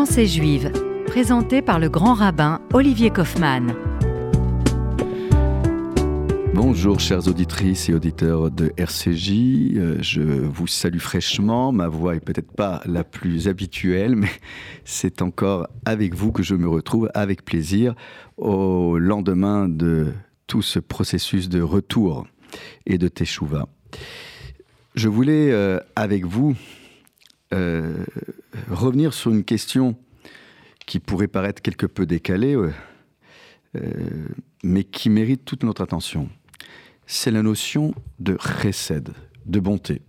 Pensée juive, présentée par le grand rabbin Olivier Kaufmann. Bonjour chères auditrices et auditeurs de RCJ, euh, je vous salue fraîchement, ma voix est peut-être pas la plus habituelle, mais c'est encore avec vous que je me retrouve avec plaisir au lendemain de tout ce processus de retour et de Teshuvah. Je voulais euh, avec vous euh, revenir sur une question qui pourrait paraître quelque peu décalée, euh, mais qui mérite toute notre attention. C'est la notion de chesed, de bonté.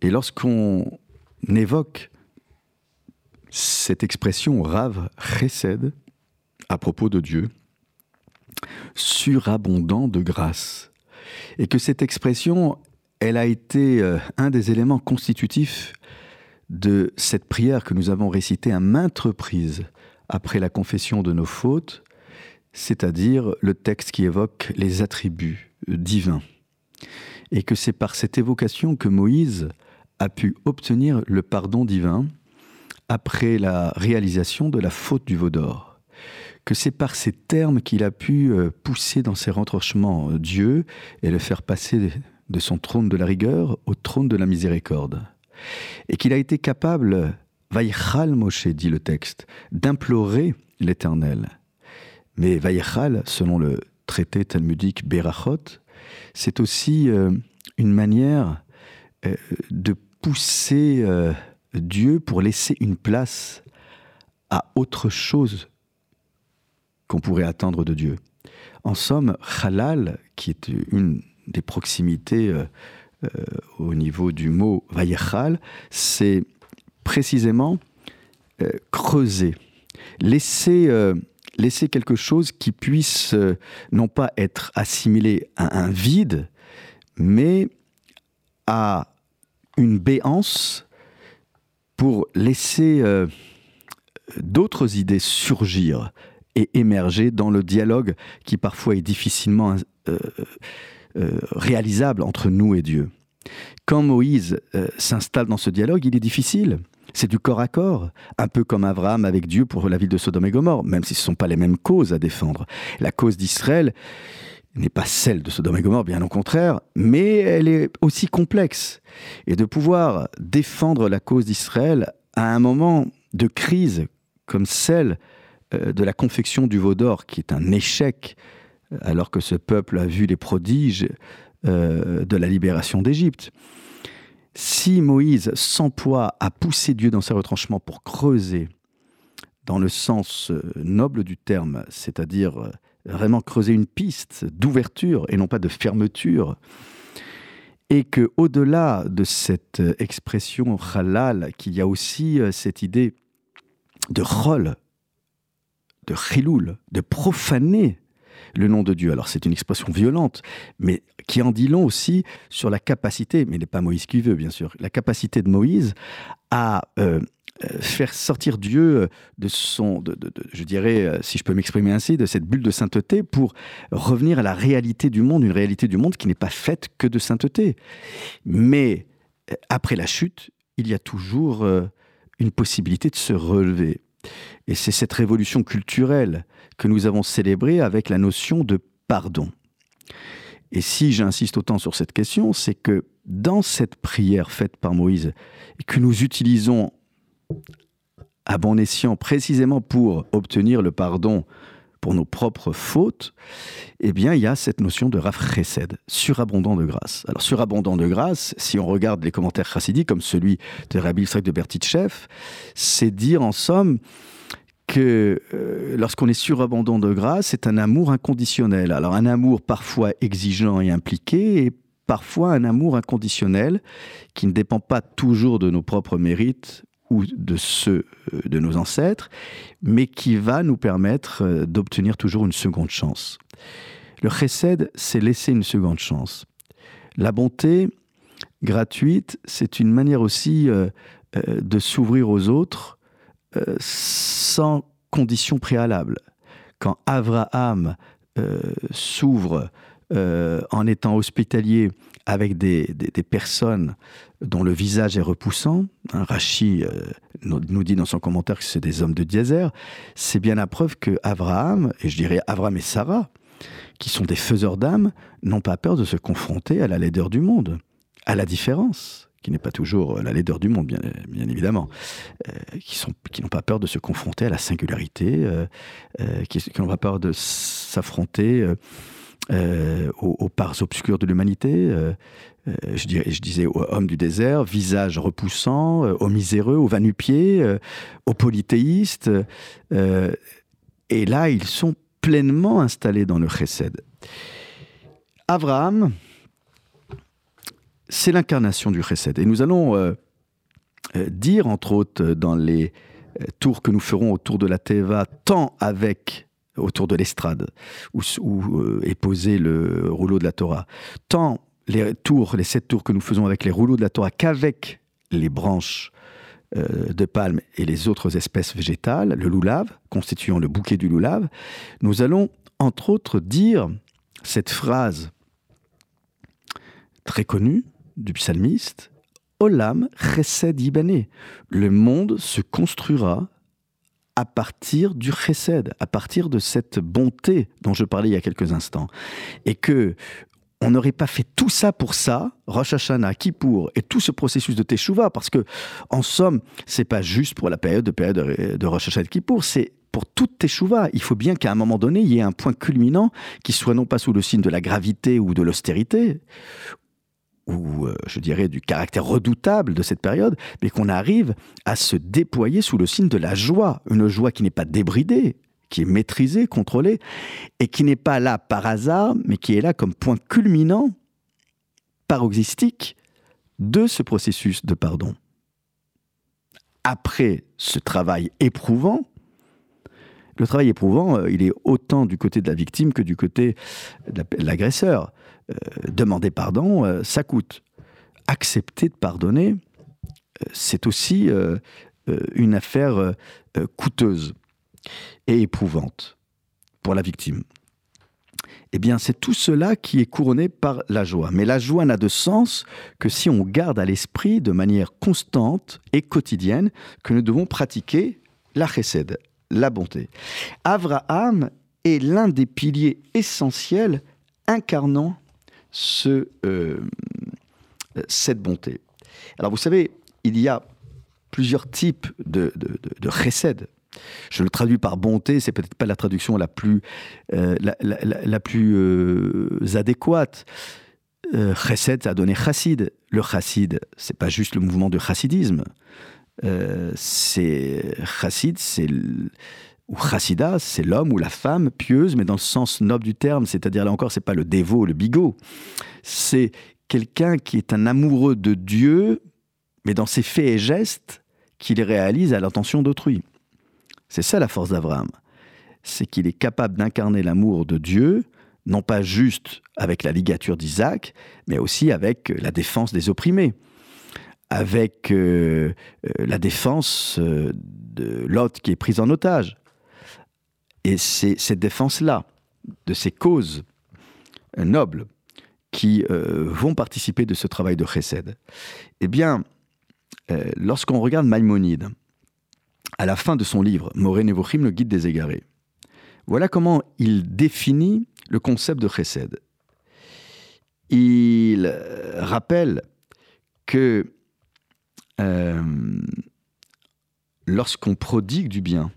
Et lorsqu'on évoque cette expression rave chesed à propos de Dieu, surabondant de grâce, et que cette expression, elle a été un des éléments constitutifs de cette prière que nous avons récitée à maintes reprises après la confession de nos fautes, c'est-à-dire le texte qui évoque les attributs divins. Et que c'est par cette évocation que Moïse a pu obtenir le pardon divin après la réalisation de la faute du veau d'or. Que c'est par ces termes qu'il a pu euh, pousser dans ses retranchements Dieu et le faire passer de son trône de la rigueur au trône de la miséricorde et qu'il a été capable, Vaïchal Moshe dit le texte, d'implorer l'Éternel. Mais Vaïchal, selon le traité talmudique Berachot, c'est aussi euh, une manière euh, de pousser euh, Dieu pour laisser une place à autre chose qu'on pourrait attendre de Dieu. En somme, Halal, qui est une des proximités euh, au niveau du mot vayechal, c'est précisément euh, creuser, laisser, euh, quelque chose qui puisse non pas être assimilé à un vide, mais à une béance pour laisser d'autres idées surgir et émerger dans le dialogue qui parfois est difficilement euh, réalisable entre nous et Dieu. Quand Moïse euh, s'installe dans ce dialogue, il est difficile. C'est du corps à corps, un peu comme Abraham avec Dieu pour la ville de Sodome et Gomorre, même si ce ne sont pas les mêmes causes à défendre. La cause d'Israël n'est pas celle de Sodome et Gomorre, bien au contraire, mais elle est aussi complexe. Et de pouvoir défendre la cause d'Israël à un moment de crise comme celle euh, de la confection du veau d'or, qui est un échec alors que ce peuple a vu les prodiges euh, de la libération d'Égypte. Si Moïse s'emploie à pousser Dieu dans ses retranchements pour creuser dans le sens euh, noble du terme, c'est-à-dire euh, vraiment creuser une piste d'ouverture et non pas de fermeture, et que au-delà de cette expression halal, qu'il y a aussi cette idée de rôle, de chiloul, de profaner le nom de Dieu. Alors c'est une expression violente, mais qui en dit long aussi sur la capacité, mais n'est pas Moïse qui veut bien sûr, la capacité de Moïse à euh, euh, faire sortir Dieu euh, de son, de, je dirais, si je peux m'exprimer ainsi, de cette bulle de sainteté pour revenir à la réalité du monde, une réalité du monde qui n'est pas faite que de sainteté. Mais après la chute, il y a toujours une possibilité de se relever. Et c'est cette révolution culturelle que nous avons célébrée avec la notion de pardon. Et si j'insiste autant sur cette question, c'est que dans cette prière faite par Moïse, et que nous utilisons à bon escient précisément pour obtenir le pardon pour nos propres fautes, eh bien, il y a cette notion de raf surabondant de grâce. Alors, surabondant de grâce, si on regarde les commentaires chassidiques, comme celui de Rabbi Israël de Bertitchev, c'est dire en somme que euh, lorsqu'on est surabondant de grâce, c'est un amour inconditionnel. Alors, un amour parfois exigeant et impliqué, et parfois un amour inconditionnel qui ne dépend pas toujours de nos propres mérites ou de ceux euh, de nos ancêtres, mais qui va nous permettre euh, d'obtenir toujours une seconde chance. Le chesed, c'est laisser une seconde chance. La bonté gratuite, c'est une manière aussi euh, de s'ouvrir aux autres sans condition préalable. Quand Abraham s'ouvre en étant hospitalier avec des, personnes dont le visage est repoussant. Un Rachi euh, nous dit dans son commentaire que c'est des hommes de Diezer, c'est bien la preuve que Abraham, et je dirais Abraham et Sarah, qui sont des faiseurs d'âme, n'ont pas peur de se confronter à la laideur du monde, à la différence, qui n'est pas toujours la laideur du monde, bien, évidemment, euh, qui, n'ont pas peur de se confronter à la singularité, euh, euh, qui n'ont pas peur de s'affronter aux, parts obscures de l'humanité. je, dirais, je disais aux hommes du désert, visage repoussant, aux miséreux, aux vanupiers, aux polythéistes. et là, ils sont pleinement installés dans le chesed. Abraham, c'est l'incarnation du chesed. Et nous allons euh, euh, dire, entre autres, dans les euh, tours que nous ferons autour de la Teva, tant avec autour de l'estrade où, est posé le rouleau de la Torah, tant les tours, les sept tours que nous faisons avec les rouleaux de la Torah qu'avec les branches de palme et les autres espèces végétales, le loulave, constituant le bouquet du loulave, nous allons entre autres dire cette phrase très connue du psalmiste, Olam chesed ibane. Le monde se construira à partir du chesed, à partir de cette bonté dont je parlais il y a quelques instants. Et que on n'aurait pas fait tout ça pour ça, Rosh Hashanah, Kippour et tout ce processus de Teshuvah, parce que, en somme, c'est pas juste pour la période de, période de Rosh Hashanah et Kippour, c'est pour toute Teshuvah. Il faut bien qu'à un moment donné, il y ait un point culminant qui soit non pas sous le signe de la gravité ou de l'austérité, ou euh, je dirais du caractère redoutable de cette période, mais qu'on arrive à se déployer sous le signe de la joie, une joie qui n'est pas débridée, qui est maîtrisée, contrôlée, et qui n'est pas là par hasard, mais qui est là comme point culminant, paroxystique, de ce processus de pardon. Après ce travail éprouvant, le travail éprouvant, euh, il est autant du côté de la victime que du côté de l'agresseur. Euh, demander pardon, euh, ça coûte. Accepter de pardonner, c'est aussi une affaire coûteuse et éprouvante pour la victime. Eh bien, c'est tout cela qui est couronné par la joie. Mais la joie n'a de sens que si on garde à l'esprit de manière constante et quotidienne que nous devons pratiquer la chesed, la bonté. Abraham est l'un des piliers essentiels incarnant euh, cette bonté. Alors vous savez, il y a plusieurs types de, de. Je le traduis par bonté, c'est peut-être pas la traduction la plus, euh, la, plus euh, adéquate. chesed, ça a donné chassid. Le chassid, c'est pas juste le mouvement de chassidisme. Euh, c'est chassid, c'est ou chassida, c'est l'homme ou la femme pieuse, mais dans le sens noble du terme, c'est-à-dire là encore, c'est pas le dévot, le bigot, c'est quelqu'un qui est un amoureux de Dieu, mais dans ses faits et gestes qu'il réalise à l'intention d'autrui. C'est ça la force d'Abraham, c'est qu'il est capable d'incarner l'amour de Dieu, non pas juste avec la ligature d'Isaac, mais aussi avec la défense des opprimés avec euh, euh, la défense euh, de l'autre qui est prise en otage. Et c'est cette défense-là, de ces causes nobles, qui vont participer de ce travail de chesed. Eh bien, lorsqu'on regarde Maïmonide, à la fin de son livre, Moré Nevochim, le guide des égarés, voilà comment il définit le concept de chesed. Il rappelle que euh, lorsqu'on prodigue du bien,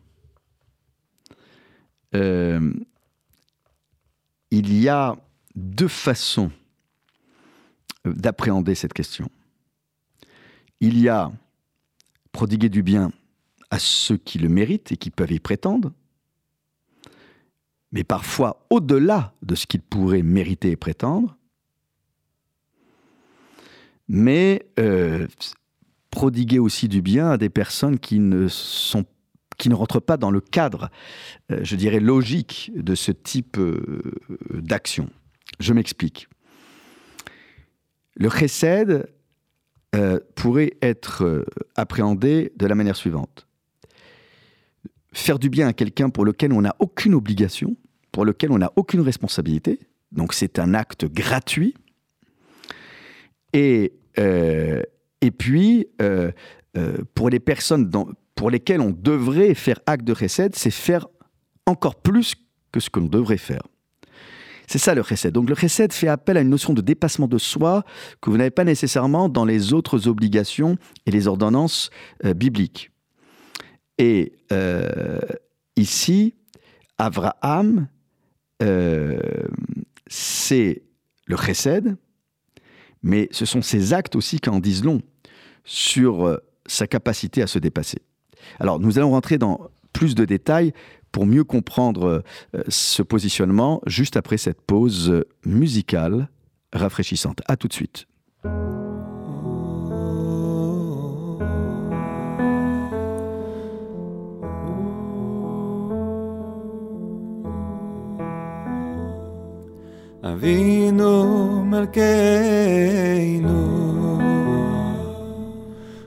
euh, il y a deux façons d'appréhender cette question. Il y a prodiguer du bien à ceux qui le méritent et qui peuvent y prétendre, mais parfois au-delà de ce qu'ils pourraient mériter et prétendre. Mais euh, prodiguer aussi du bien à des personnes qui ne sont qui ne rentrent pas dans le cadre, euh, je dirais, logique de ce type euh, d'action. Je m'explique. Le chesed euh, pourrait être appréhendé de la manière suivante. Faire du bien à quelqu'un pour lequel on n'a aucune obligation, pour lequel on n'a aucune responsabilité, donc c'est un acte gratuit, et Et puis, pour les personnes pour lesquelles on devrait faire acte de chesed, c'est faire encore plus que ce que l'on devrait faire. C'est ça le chesed. Donc le chesed fait appel à une notion de dépassement de soi que vous n'avez pas nécessairement dans les autres obligations et les ordonnances euh, bibliques. Et euh, ici, Abraham, euh, c'est le chesed, mais ce sont ses actes aussi qui en disent long sur sa capacité à se dépasser. Alors, nous allons rentrer dans plus de détails pour mieux comprendre euh, ce positionnement juste après cette pause musicale rafraîchissante. A tout de suite.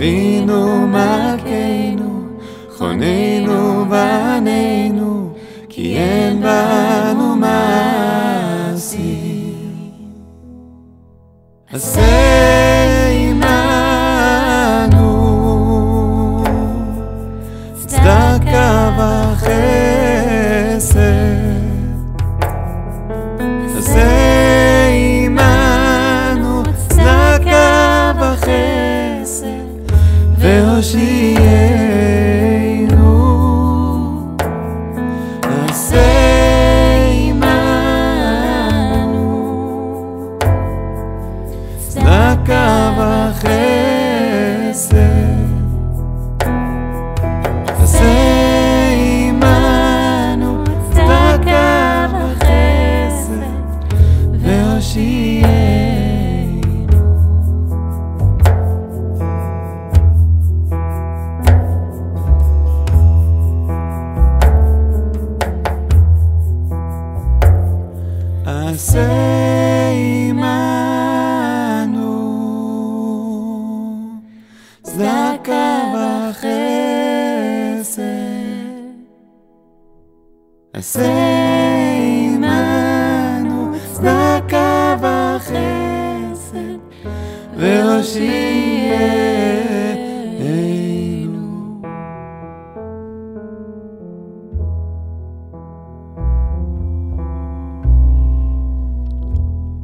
אבינו מלכנו, חוננו ועלינו. כי אין בנו מעשי. עשה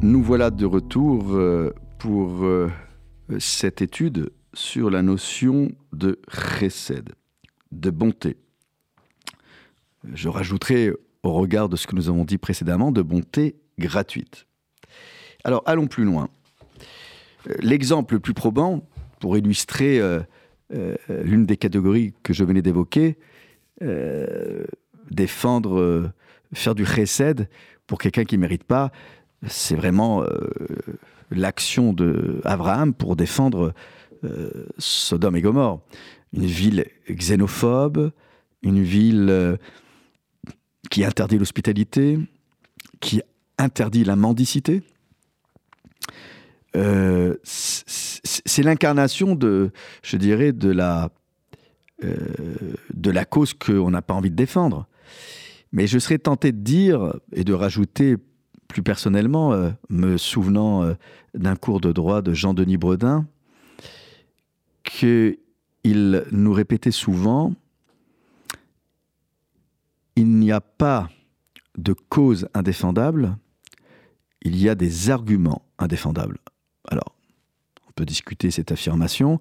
Nous voilà de retour euh, pour euh, cette étude sur la notion de chesed, de bonté. Je rajouterai au regard de ce que nous avons dit précédemment, de bonté gratuite. Alors allons plus loin. L'exemple le plus probant, pour illustrer euh, euh, l'une des catégories que je venais d'évoquer, euh, défendre, faire du chesed pour quelqu'un qui ne mérite pas, c'est vraiment l'action d'Abraham pour défendre Sodome et Gomorre. Une ville xénophobe, une ville qui interdit l'hospitalité, qui interdit la mendicité. Euh, c'est l'incarnation de, je dirais, de la, euh, de la cause qu'on n'a pas envie de défendre. Mais je serais tenté de dire et de rajouter plus personnellement, euh, me souvenant d'un cours de droit de Jean-Denis Bredin, qu'il nous répétait souvent il n'y a pas de cause indéfendable, il y a des arguments indéfendables. Alors, on peut discuter cette affirmation,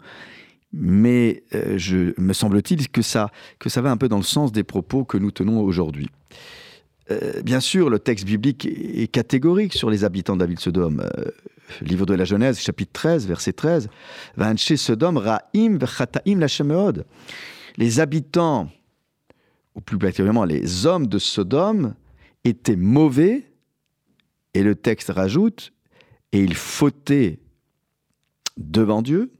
mais euh, je, me semble-t-il que ça, va un peu dans le sens des propos que nous tenons aujourd'hui. Euh, bien sûr, le texte biblique est catégorique sur les habitants de Sodome. Euh, livre de la Genèse, chapitre 13, verset 13. Sodome, Ra'im Les habitants ou plus particulièrement les hommes de Sodome, étaient mauvais, et le texte rajoute, et ils fautaient devant Dieu,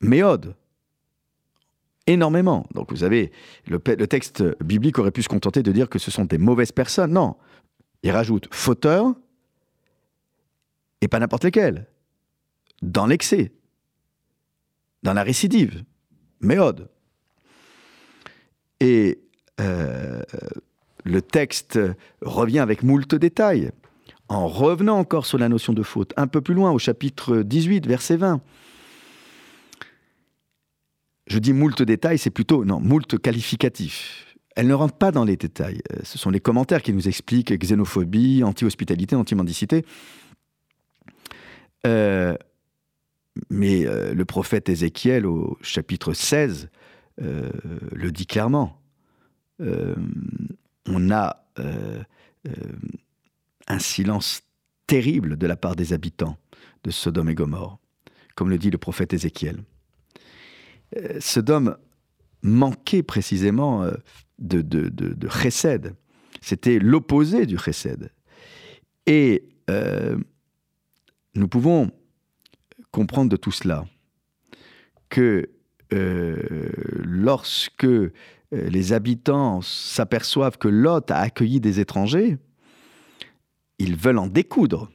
méode, énormément. Donc vous savez, le, texte biblique aurait pu se contenter de dire que ce sont des mauvaises personnes. Non, il rajoute fauteur et pas n'importe lesquels, dans l'excès, dans la récidive, méode. Et euh, le texte revient avec moult détails, en revenant encore sur la notion de faute, un peu plus loin au chapitre 18, verset 20. Je dis moult détails, c'est plutôt, non, moult qualificatif. Elle ne rentre pas dans les détails. Euh, ce sont les commentaires qui nous expliquent xénophobie, anti-hospitalité, anti-mendicité. Euh, mais le prophète Ézéchiel, au chapitre 16, le dit clairement. on a un silence terrible de la part des habitants de Sodome et Gomorre, comme le dit le prophète Ézéchiel. Euh, Sodome manquait précisément euh, de, de. C'était l'opposé du chesed. Et euh, nous pouvons comprendre de tout cela que lorsque les habitants s'aperçoivent que Lot a accueilli des étrangers, ils veulent en découdre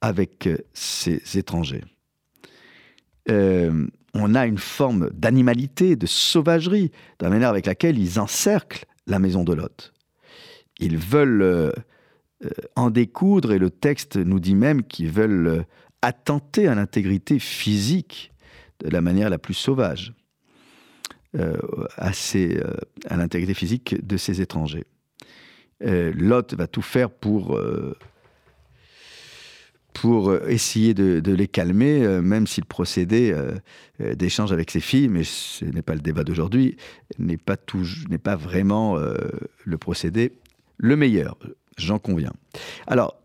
avec ces étrangers on a une forme d'animalité, de sauvagerie, dans la manière avec laquelle ils encerclent la maison de Lot. Ils veulent euh, euh, en découdre, et le texte nous dit même qu'ils veulent euh, attenter à l'intégrité physique de la manière la plus sauvage, à, l'intégrité physique de ces étrangers. Lot va tout faire pour pour euh, essayer de, les calmer, euh, même si le procédé euh, d'échange avec ses filles, mais ce n'est pas le débat d'aujourd'hui, n'est pas, n'est pas vraiment le procédé le meilleur, j'en conviens. Alors,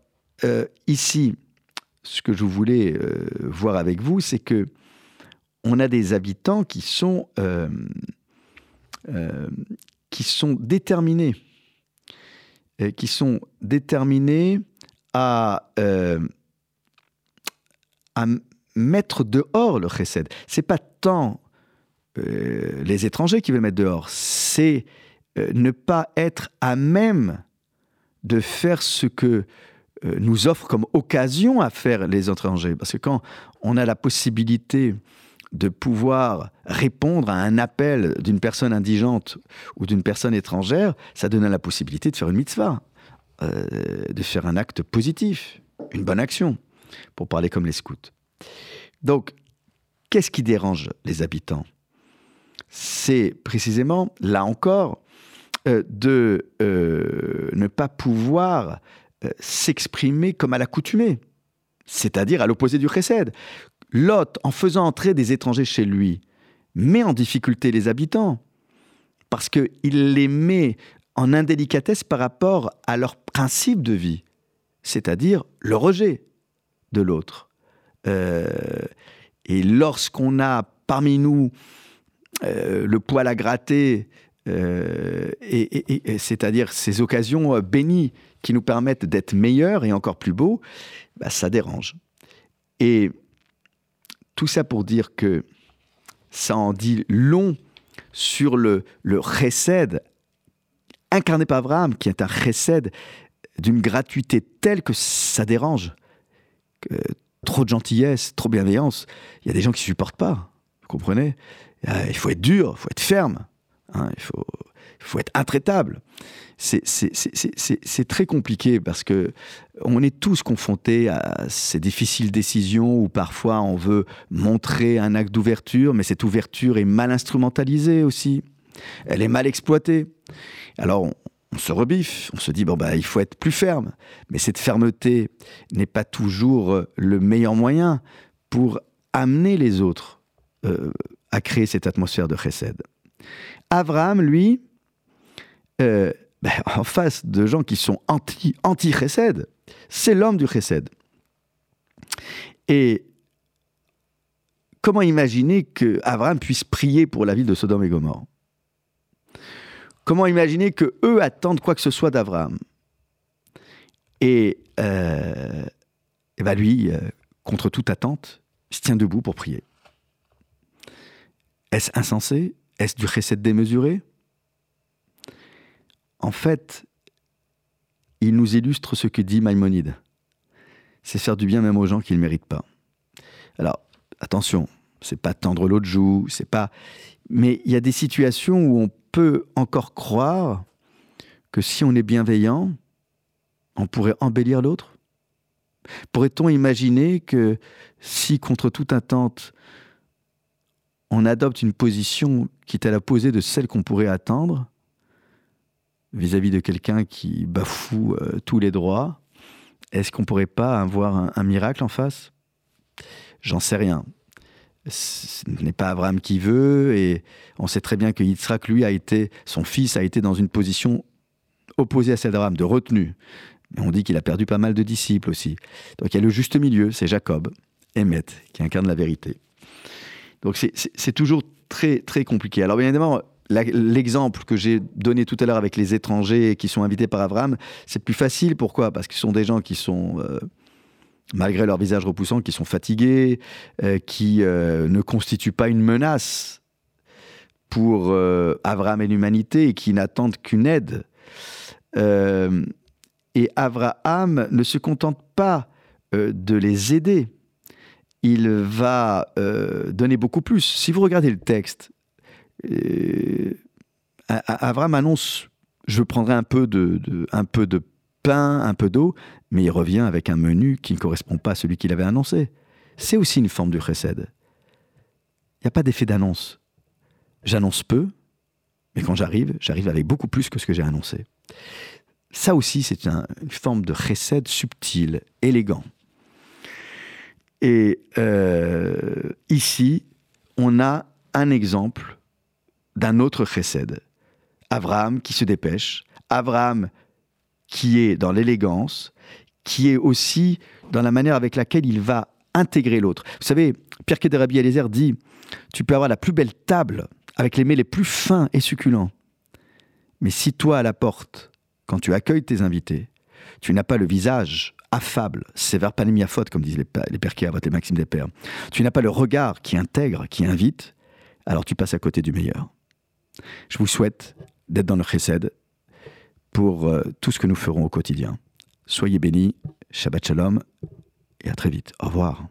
ici, ce que je voulais voir avec vous, c'est que on a des habitants qui sont, qui sont déterminés, qui sont déterminés à à mettre dehors le chesed. C'est pas tant euh, les étrangers qui veulent mettre dehors, c'est euh, ne pas être à même de faire ce que euh, nous offre comme occasion à faire les étrangers. Parce que quand on a la possibilité de pouvoir répondre à un appel d'une personne indigente ou d'une personne étrangère, ça donne la possibilité de faire une mitzvah, de faire un acte positif, une bonne action pour parler comme les scouts. Donc, qu'est-ce qui dérange les habitants? C'est précisément, là encore, euh, de euh, ne pas pouvoir euh, s'exprimer comme à l'accoutumée, c'est-à-dire à, l'opposé du chesed. Lot, en faisant entrer des étrangers chez lui, met en difficulté les habitants, parce qu'il les met en indélicatesse par rapport à leur principe de vie, c'est-à-dire le rejet de l'autre. Euh, et lorsqu'on a parmi nous euh, le poil à gratter, euh, et, c'est-à-dire ces occasions bénies qui nous permettent d'être meilleurs et encore plus beaux, bah, ça dérange. Et tout ça pour dire que ça en dit long sur le, le chesed incarné par Abraham, qui est un chesed d'une gratuité telle que ça dérange trop de gentillesse, trop de bienveillance, il y a des gens qui ne supportent pas. Vous comprenez? Euh, Il faut être dur, il faut être ferme, hein, il, faut, faut être intraitable. C'est très compliqué parce que on est tous confrontés à ces difficiles décisions où parfois on veut montrer un acte d'ouverture, mais cette ouverture est mal instrumentalisée aussi. Elle est mal exploitée. Alors on, on se rebiffe, on se dit bon bah il faut être plus ferme, mais cette fermeté n'est pas toujours euh, le meilleur moyen pour amener les autres euh, à créer cette atmosphère de chesed. Abraham, lui, euh, ben, en face de gens qui sont anti anti chesed, c'est l'homme du chesed. Et comment imaginer que puisse prier pour la ville de Sodome et Gomorre? Comment imaginer que eux attendent quoi que ce soit d'Abraham? Et, euh, ben lui, euh, contre toute attente, se tient debout pour prier. Est-ce insensé? Est-ce du recette démesuré? En fait, il nous illustre ce que dit Maïmonide. C'est faire du bien même aux gens qui ne méritent pas. Alors, attention, c'est pas tendre l'autre joue, c'est pas. Mais il y a des situations où on peut encore croire que si on est bienveillant, on pourrait embellir l'autre Pourrait-on imaginer que si, contre toute attente, on adopte une position qui est à la posée de celle qu'on pourrait attendre vis-à-vis de quelqu'un qui bafoue euh, tous les droits, est-ce qu'on pourrait pas avoir un, miracle en face? J'en sais rien. Ce n'est pas Abraham qui veut, et on sait très bien que Yitzhak, lui, a été, son fils a été dans une position opposée à celle d'Abraham, de retenue. On dit qu'il a perdu pas mal de disciples aussi. Donc il y a le juste milieu, c'est Jacob, Emmet, qui incarne la vérité. Donc c'est toujours très, très compliqué. Alors bien évidemment, l'exemple que j'ai donné tout à l'heure avec les étrangers qui sont invités par Abraham, c'est plus facile. Pourquoi? Parce ce sont des gens qui sont, euh, malgré leur visage repoussant, qui sont fatigués, euh, qui euh, ne constituent pas une menace pour Abraham et l'humanité et qui n'attendent qu'une aide. et Abraham ne se contente pas de les aider. Il va donner beaucoup plus. Si vous regardez le texte, Avram annonce je prendrai un peu de, un peu de pain, un peu d'eau, mais il revient avec un menu qui ne correspond pas à celui qu'il avait annoncé. C'est aussi une forme du chesed. Il n'y a pas d'effet d'annonce. J'annonce peu, mais quand j'arrive, j'arrive avec beaucoup plus que ce que j'ai annoncé. Ça aussi, c'est une forme de chesed subtil, élégant. Et euh, ici, on a un exemple d'un autre chesed. Abraham qui se dépêche, Abraham qui est dans l'élégance, qui est aussi dans la manière avec laquelle il va intégrer l'autre. Vous savez, Pierre Kédérabi Eliezer dit Tu peux avoir la plus belle table avec les mets les plus fins et succulents. Mais si toi, à la porte, quand tu accueilles tes invités, tu n'as pas le visage affable, sévère faute, comme disent les, les pères qui les maximes des pères, tu n'as pas le regard qui intègre, qui invite, alors tu passes à côté du meilleur. Je vous souhaite d'être dans le chesed pour euh, tout ce que nous ferons au quotidien. Soyez bénis, Shabbat Shalom, et à très vite. Au revoir.